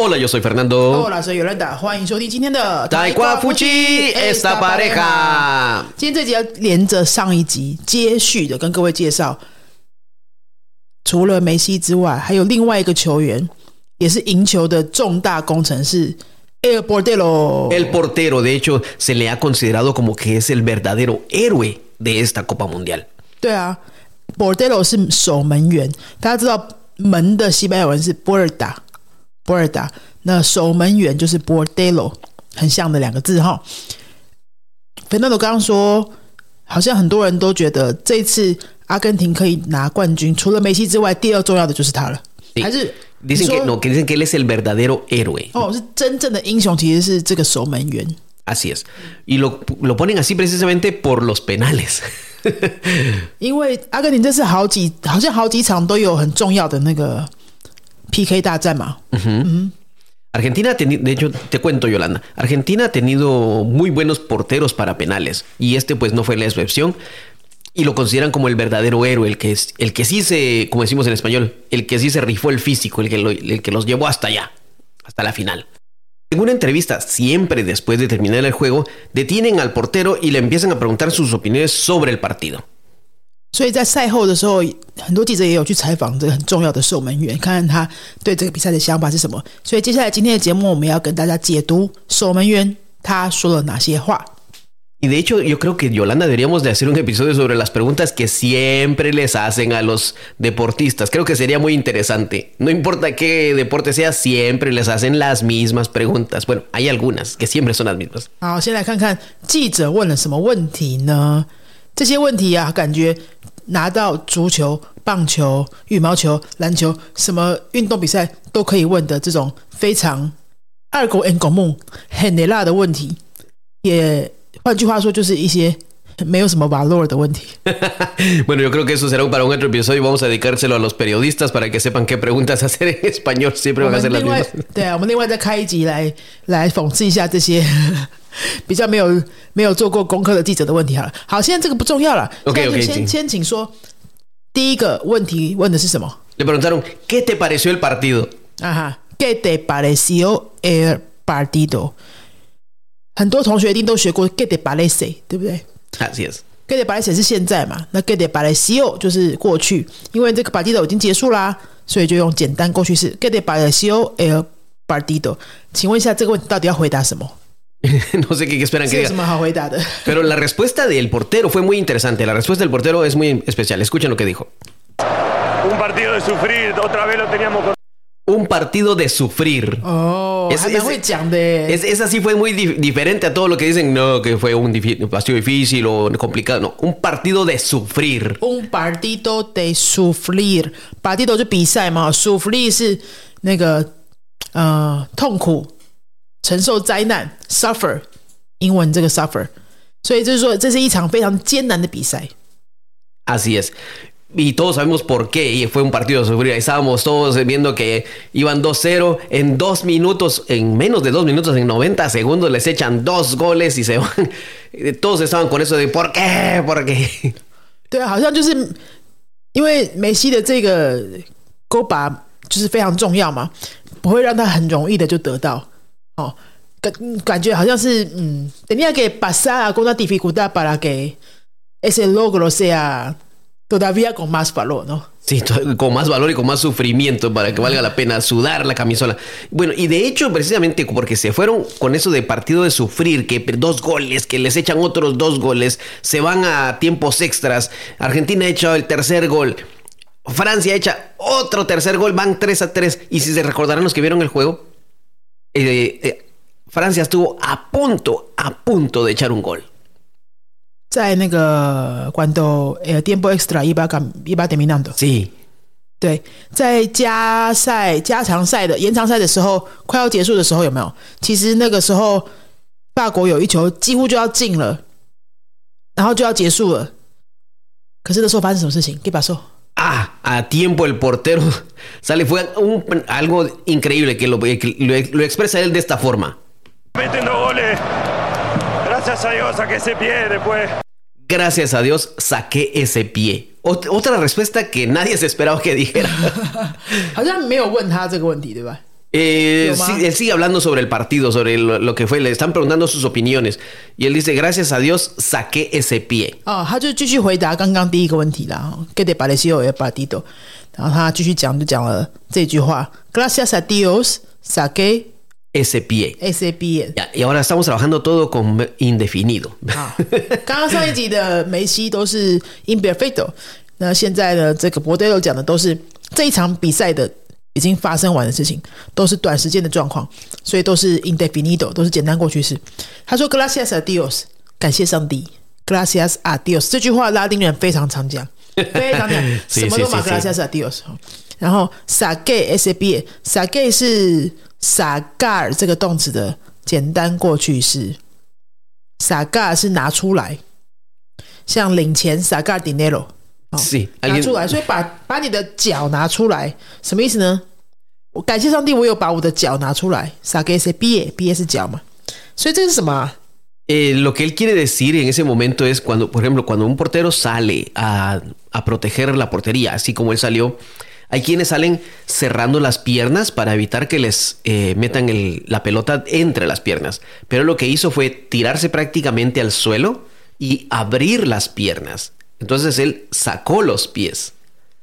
Hola, yo soy Fernando. Hola, soy 尤兰达，欢迎收听今天的台瓜夫妻 esta pareja。今天这集要连着上一集接续的跟各位介绍，除了梅西之外，还有另外一个球员，也是赢球的重大工程是 El Portero。 El portero, de hecho, se le ha considerado como que es el verdadero héroe de esta Copa Mundial. 对啊 ，Portero 是守门员，大家知道门的西班牙文是达，那守门员就是 bordello，很像的两个字哈。费纳罗刚刚说，好像很多人都觉得这次阿根廷可以拿冠军，除了梅西之外，第二重要的就是他了。还是 Dicen 你 que 说 no, que dicen que él es el verdadero héroe. 哦，是真正的英雄，其实是这个守门员。Así es. Y lo, lo ponen así precisamente por los penales. 因为阿根廷这次好几好像好几场都有很重要的那个 PK 大战嘛。 Argentina, ha teni- de hecho, te cuento, Yolanda, Argentina ha tenido muy buenos porteros para penales y este pues no fue la excepción y lo consideran como el verdadero héroe, el que, es, el que sí se, como decimos en español, el que sí se rifó el físico, el que, lo- el que los llevó hasta allá, hasta la final. En una entrevista, siempre después de terminar el juego, detienen al portero y le empiezan a preguntar sus opiniones sobre el partido. 所以在赛后的时候，很多记者也有去采访这个很重要的守门员，看看他对这个比赛的想法是什么。所以接下来今天的节目，我们要跟大家解读守门员他说了哪些话。 Y de hecho, yo creo que Yolanda deberíamos de hacer un episodio sobre las preguntas que siempre les hacen a los deportistas. Creo que sería muy interesante. No importa qué deporte sea, siempre les hacen las mismas preguntas. Bueno, hay algunas que siempre son las mismas. 好，先来看看记者问了什么问题呢？这些问题啊，感觉拿到足球、棒球、羽毛球、篮球什么运动比赛都可以问的这种非常二狗 N 狗梦很雷辣的问题，也 换句话说，就是一些没有什么 valor 的问题。 bueno, yo creo que eso será para un otro episodio. Vamos a dedicárselo a los periodistas para que sepan qué preguntas hacer en español. Siempre 我 van a 们 ser las 另外 mismas. 对啊，我们另外再开一集来来讽刺一下这些比较没有没有做过功课的记者的问题好了。好，现在这个不重要了。 OK，现在就 OK，先请先请说第一个问题问的是什么？ Le preguntaron, ¿qué te pareció el partido? 啊哈，¿Qué te pareció el partido？ 很多同学一定都学过 ¿Qué te parece？对不对 Así es. ？¿Qué te parece 是现在嘛？那 ¿Qué te pareció 就是过去，因为这个 partido 已经结束啦，所以就用简单过去式 ¿Qué te pareció el partido？请问一下这个问题到底要回答什么？ no sé qué, qué esperan 是 que 有 diga. 什么好回答的？ Pero la respuesta del portero fue muy interesante. La respuesta del portero es muy especial. Escuchen lo que dijo. Un partido de sufrir, otra vez lo teníamos con... Un partido de sufrir. 哦， Es- 还蛮 es- 会讲的耶。 Es, esa sí fue muy dif- diferente a todo lo que dicen, no, que fue un difi- partido difícil o complicado. No, un partido de sufrir. Un partido de sufrir, partido 就比赛嘛，sufrir 是那个呃痛苦、承受灾难，suffer，英文这个 suffer，所以就是说这是一场非常艰难的比赛。 Así es. Y todos sabemos por qué y fue un partido de sufrir. Ahí estábamos todos viendo que iban 2-0 en dos minutos, en menos de dos minutos, en 90 segundos les echan dos goles y se van. Todos estaban con eso de ¿por qué? ¿Por qué? 对啊，好像就是因为梅西的这个勾把就是非常重要嘛，不会让他很容易的就得到哦。感感觉好像是嗯，tenía que pasar alguna dificultad para que ese logro sea todavía con más valor, ¿no? Sí, con más valor y con más sufrimiento para que valga la pena sudar la camisola. Bueno, y de hecho, precisamente porque se fueron con eso de partido de sufrir, que dos goles, que les echan otros dos goles, se van a tiempos extras. Argentina ha hecho el tercer gol. Francia echa otro tercer gol, van 3 a 3. Y si se recordarán los que vieron el juego, eh, eh, Francia estuvo a punto, a punto de echar un gol. 在那个 cuando el tiempo extra iba cam- iba terminando， Sí, 对，在加赛、加长赛的延长赛的时候，快要结束的时候，有没有？其实那个时候，法国有一球几乎就要进了，然后就要结束了。可是那时候发生什么事情？给把手。 Ah, a tiempo el portero sale. Fue un- algo increíble que, lo, que lo, lo expresa él de esta forma. Meten dos goles. Gracias a Dios a que ese pie después. gracias a Dios saqué ese pie. Otra respuesta que nadie se esperaba que dijera. Eh, sí, él sigue hablando sobre el partido, sobre lo, que fue. Le están preguntando sus opiniones. Y él dice, gracias a Dios saqué ese pie. Oh, ¿Qué te pareció el partido? Gracias a Dios saqué Ese pie. ese pie。Ya, y ahora estamos trabajando todo con indefinido. 啊，刚刚上一集的梅西都是 imperfecto，那现在呢，这个博德罗讲的都是这一场比赛的已经发生完的事情，都是短时间的状况，所以都是 indefinido，都是简单过去式。他说 Gracias a Dios，感谢上帝。Gracias a Dios 这句话拉丁人非常常讲，非常讲，什么都 Gracias a Dios。然后 saque s a b sacar 这个动词的简单过去式。，sagar 是拿出来，像领钱 sagar dinero，哦拿出来，所以把把你的脚拿出来，什么意思呢？我感谢上帝，我有把我的脚拿出来，saque ese pie，pie 是脚嘛，所以这是什么啊？Eh, lo que él quiere decir en ese momento es cuando, por ejemplo, cuando un portero sale a, a proteger la portería, así como él salió, hay quienes salen cerrando las piernas para evitar que les eh, metan el- la pelota entre las piernas. Pero lo que hizo fue tirarse prácticamente al suelo y abrir las piernas. Entonces él sacó los pies.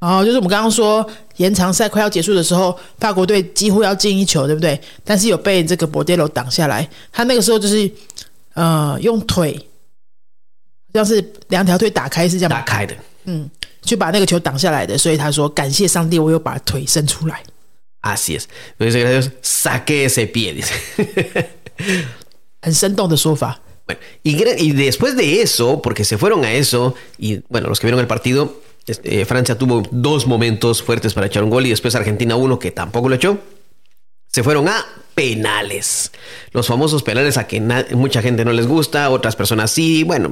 哦，就是我们刚刚说延长赛快要结束的时候，法国队几乎要进一球，对不对？但是有被这个博德罗挡下来。他那个时候就是呃用腿，像是两条腿打开是这样吗，打开的。嗯， 就把那个球挡下来的。所以他说感谢上帝，我有把腿伸出来。 Así es. Entonces, gracias a Dios, saqué ese pie, dice. 很生动的说法。 Bueno, y, gra- y después de eso, porque se fueron a eso, y bueno, los que vieron el partido, este, eh, Francia tuvo dos momentos fuertes para echar un gol y después Argentina uno que tampoco lo echó. se fueron a penales. Los famosos penales a que mucha gente no les gusta, otras personas sí, bueno,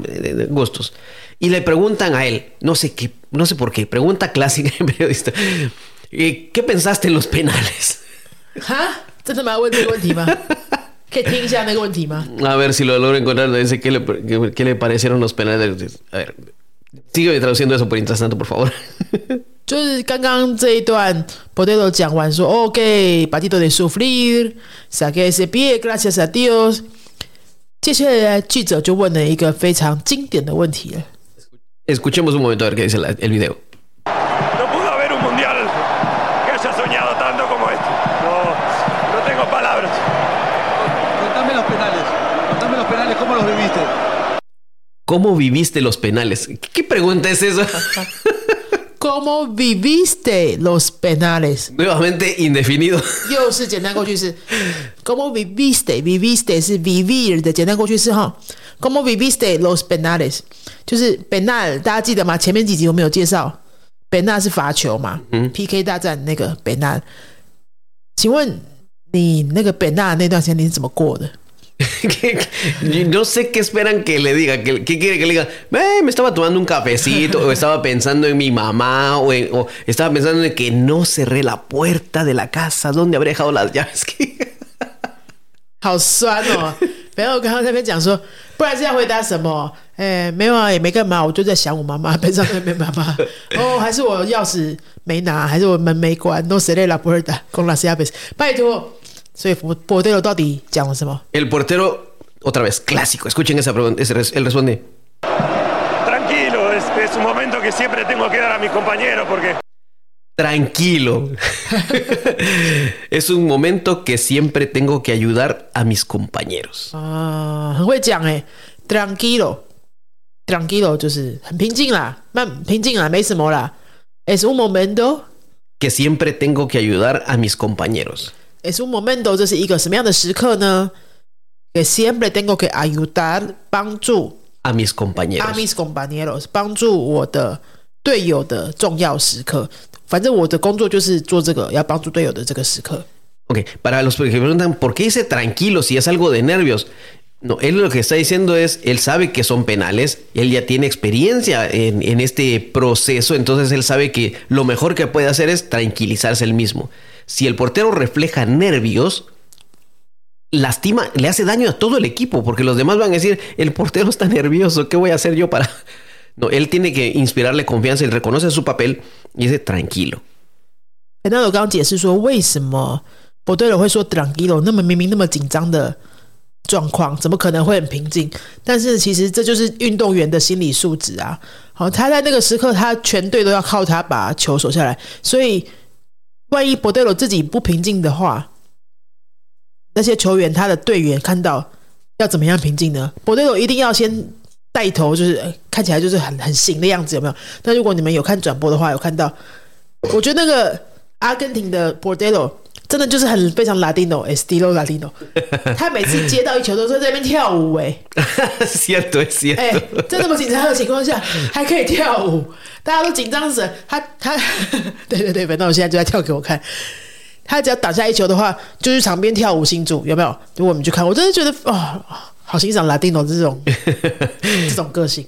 gustos. Y le preguntan a él, no sé qué, no sé por qué, pregunta clásica de periodista. Eh, ¿Qué pensaste en los penales? ¿Ah? a ver si lo logro encontrar. Dice, ¿qué le, qué, qué le parecieron los penales? A ver, sigue traduciendo eso por mientras por favor. 就是刚刚这一段 Potato 讲完说，OK，partido de sufrir，saque ese pie，gracias a Dios。接下来记者就问了一个非常经典的问题了。 Escuchemos un momento a ver qué dice la- el video. No pudo haber un mundial que haya soñado tanto como este. No, no tengo palabras. Contame los penales. Contame los penales, ¿cómo los viviste? ¿Cómo viviste los penales? ¿Qué, qué pregunta es eso? ¿Cómo viviste los penales？ Nuevamente indefinido. 又是简单过去式。¿Cómo viviste？viviste 是 vivir 的简单过去式哈。¿Cómo viviste los penales？就是 penal，大家记得吗？前面几集我们有介绍，penal 是罚球嘛、p k 大战那个 penal。请问你那个 penal 那段时间你是怎么过的？ no sé qué esperan que le diga. ¿Qué, quiere que le diga? Eh, me estaba tomando un cafecito, o estaba pensando en mi mamá, o, estaba pensando en que no cerré la puerta de la casa. ¿Dónde habré dejado las llaves? How Pero no cerré la puerta con las llaves. Sí, portero Totti, llaman se va. El portero, otra vez, clásico. Escuchen esa pregunta. Él responde. Tranquilo, es, un momento que siempre tengo que dar a mis compañeros porque... Tranquilo. es un momento que siempre tengo que ayudar a mis compañeros. Ah, uh, tranquilo. Tranquilo, Es un momento que siempre tengo que ayudar a mis compañeros Es un momento，这是一个什么样的时刻呢？Que siempre tengo que ayudar，帮助 A mis compañeros. a mis compañeros，帮助我的队友的重要时刻。反正我的工作就是做这个，要帮助队友的这个时刻。 Ok, para los que preguntan, ¿por qué dice tranquilo si es algo de nervios? No, él lo que está diciendo es, él sabe que son penales, él ya tiene experiencia en, en este proceso, entonces él sabe que lo mejor que puede hacer es tranquilizarse él mismo. Si el portero refleja nervios, lastima, le hace daño a todo el equipo, porque los demás van a decir, el portero está nervioso, ¿qué voy a hacer yo para, No, él tiene que inspirarle confianza y reconoce su papel y dice tranquilo. 哎，那我刚刚解释说，为什么博队友会说 “tranquilo”，那么明明那么紧张的状况，怎么可能会很平静？但是其实这就是运动员的心理素质啊。好，他在那个时刻，他全队都要靠他把球守下来，所以 万一博德罗自己不平静的话，那些球员他的队员看到要怎么样平静呢？博德罗一定要先带头，就是看起来就是很很行的样子，有没有？那如果你们有看转播的话，有看到，我觉得那个阿根廷的博德罗真的就是很非常 Latino，estilo Latino。他每次接到一球都是在那边跳舞、哎 es cierto, es cierto. 哎，在这么紧张的情况下还可以跳舞，大家都紧张死了。他他，对对对，反正我现在就在跳给我看。他只要打下一球的话，就去场边跳舞庆祝，有没有？如果我们去看，我真的觉得哦，好欣赏 Latino 这种 这种个性。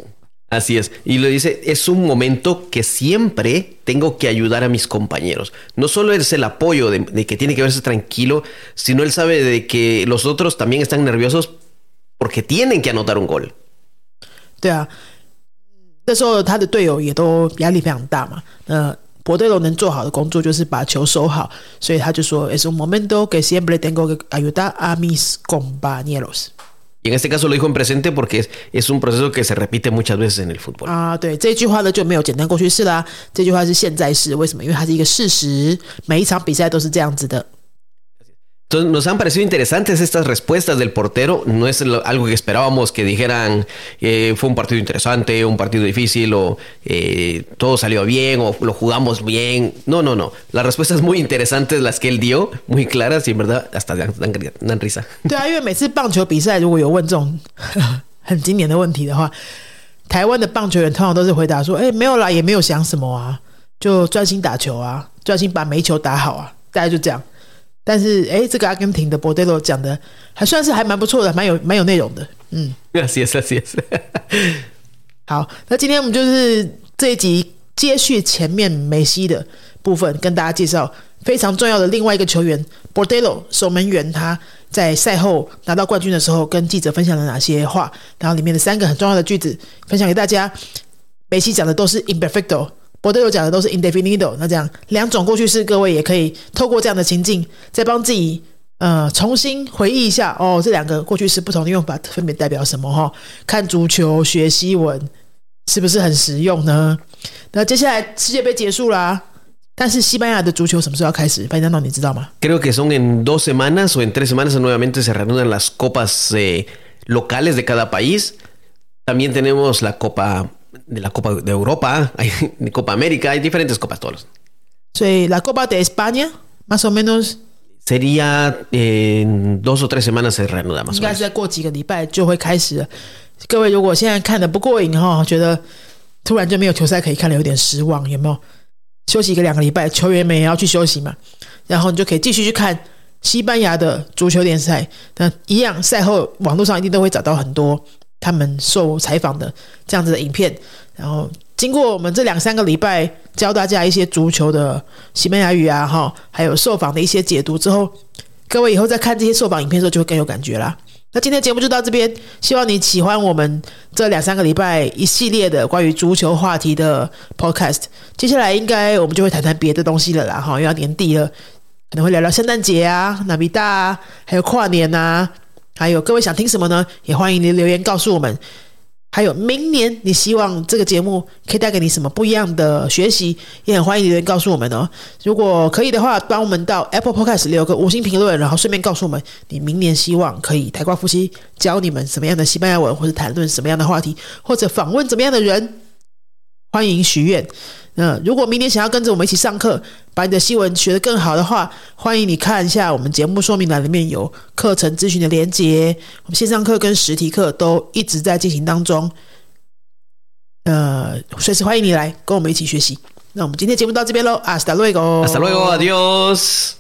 Así es. Y lo dice, es un momento que siempre tengo que ayudar a mis compañeros. No solo es el apoyo de, de que tiene que verse tranquilo, sino él sabe de que los otros también están nerviosos porque tienen que anotar un gol. 对啊，那时候他的队友也都压力非常大嘛。那博队罗能做好的工作就是把球守好，所以他就说：“Es un momento que siempre tengo que ayudar a mis compañeros。 Y en este caso lo dijo en presente porque es, es un proceso que se repite muchas veces en el fútbol. 啊，对这句话呢就没有简单过去式啦，这句话是现在式。为什么？因为它是一个事实，每一场比赛都是这样子的。Entonces nos han parecido interesantes estas respuestas del portero. No es lo- algo que esperábamos que dijeran eh, fue un partido interesante, un partido difícil o eh, todo salió bien o lo jugamos bien. No, no, no. Las respuestas muy interesantes las que él dio, muy claras y en verdad hasta dan, dan- dan risa. 对啊，因为每次棒球比赛如果有问这种很经典的问题的话，台湾的棒球员通常都是回答说：“哎，没有啦，也没有想什么啊，就专心打球啊，专心把每一球打好啊。”大概就这样。 但是，哎，这个阿根廷的博德罗讲的还算是还蛮不错的，蛮有蛮有内容的。嗯，，yes yes yes yes 好，那今天我们就是这一集接续前面梅西的部分，跟大家介绍非常重要的另外一个球员 Bordello 守门员，他在赛后拿到冠军的时候跟记者分享了哪些话，然后里面的三个很重要的句子分享给大家。梅西讲的都是 imperfecto。博德有讲的都是 indefinido，那这样两种过去式，各位也可以透过这样的情境，再帮自己呃重新回忆一下哦，这两个过去式不同的用法分别代表什么哈、看足球学西文是不是很实用呢？那接下来世界杯结束啦，但是西班牙的足球什么时候要开始？班长导你知道吗？Creo que son en dos semanas o en tres semanas nuevamente se reanudan las copas eh, locales de cada país. También tenemos la Copa de la Copa de Europa, hay Copa América, hay diferentes copas todos. 所以 La Copa de España más o menos Sería eh, en dos o tres semanas se reanuda más 应 o 该 menos. 是再过几个礼拜就会开始了。各位如果现在看的不过瘾哈，觉得突然就没有球赛可以看了，有点失望，有没有？休息一个两个礼拜，球员们也要去休息嘛，然后你就可以继续去看西班牙的足球联赛。那一样，赛后网络上一定都会找到很多 他们受采访的这样子的影片。然后经过我们这两三个礼拜教大家一些足球的西班牙语啊，哈，还有受访的一些解读之后，各位以后在看这些受访影片的时候就会更有感觉啦。那今天节目就到这边，希望你喜欢我们这两三个礼拜一系列的关于足球话题的 podcast。接下来应该我们就会谈谈别的东西了啦，哈，又要年底了，可能会聊聊圣诞节啊、纳米大啊，还有跨年啊，还有各位想听什么呢？也欢迎您留言告诉我们。还有明年你希望这个节目可以带给你什么不一样的学习，也很欢迎留言告诉我们哦。如果可以的话，帮我们到 Apple Podcast 留个五星评论，然后顺便告诉我们你明年希望可以台挂夫妻教你们什么样的西班牙文，或者谈论什么样的话题，或者访问怎么样的人。欢迎许愿。那如果明年想要跟着我们一起上课，把你的西文学得更好的话，欢迎你看一下我们节目说明栏里面有课程咨询的连接。我们线上课跟实体课都一直在进行当中，呃，随时欢迎你来跟我们一起学习。那我们今天节目到这边喽，Hasta luego，Hasta luego, adiós.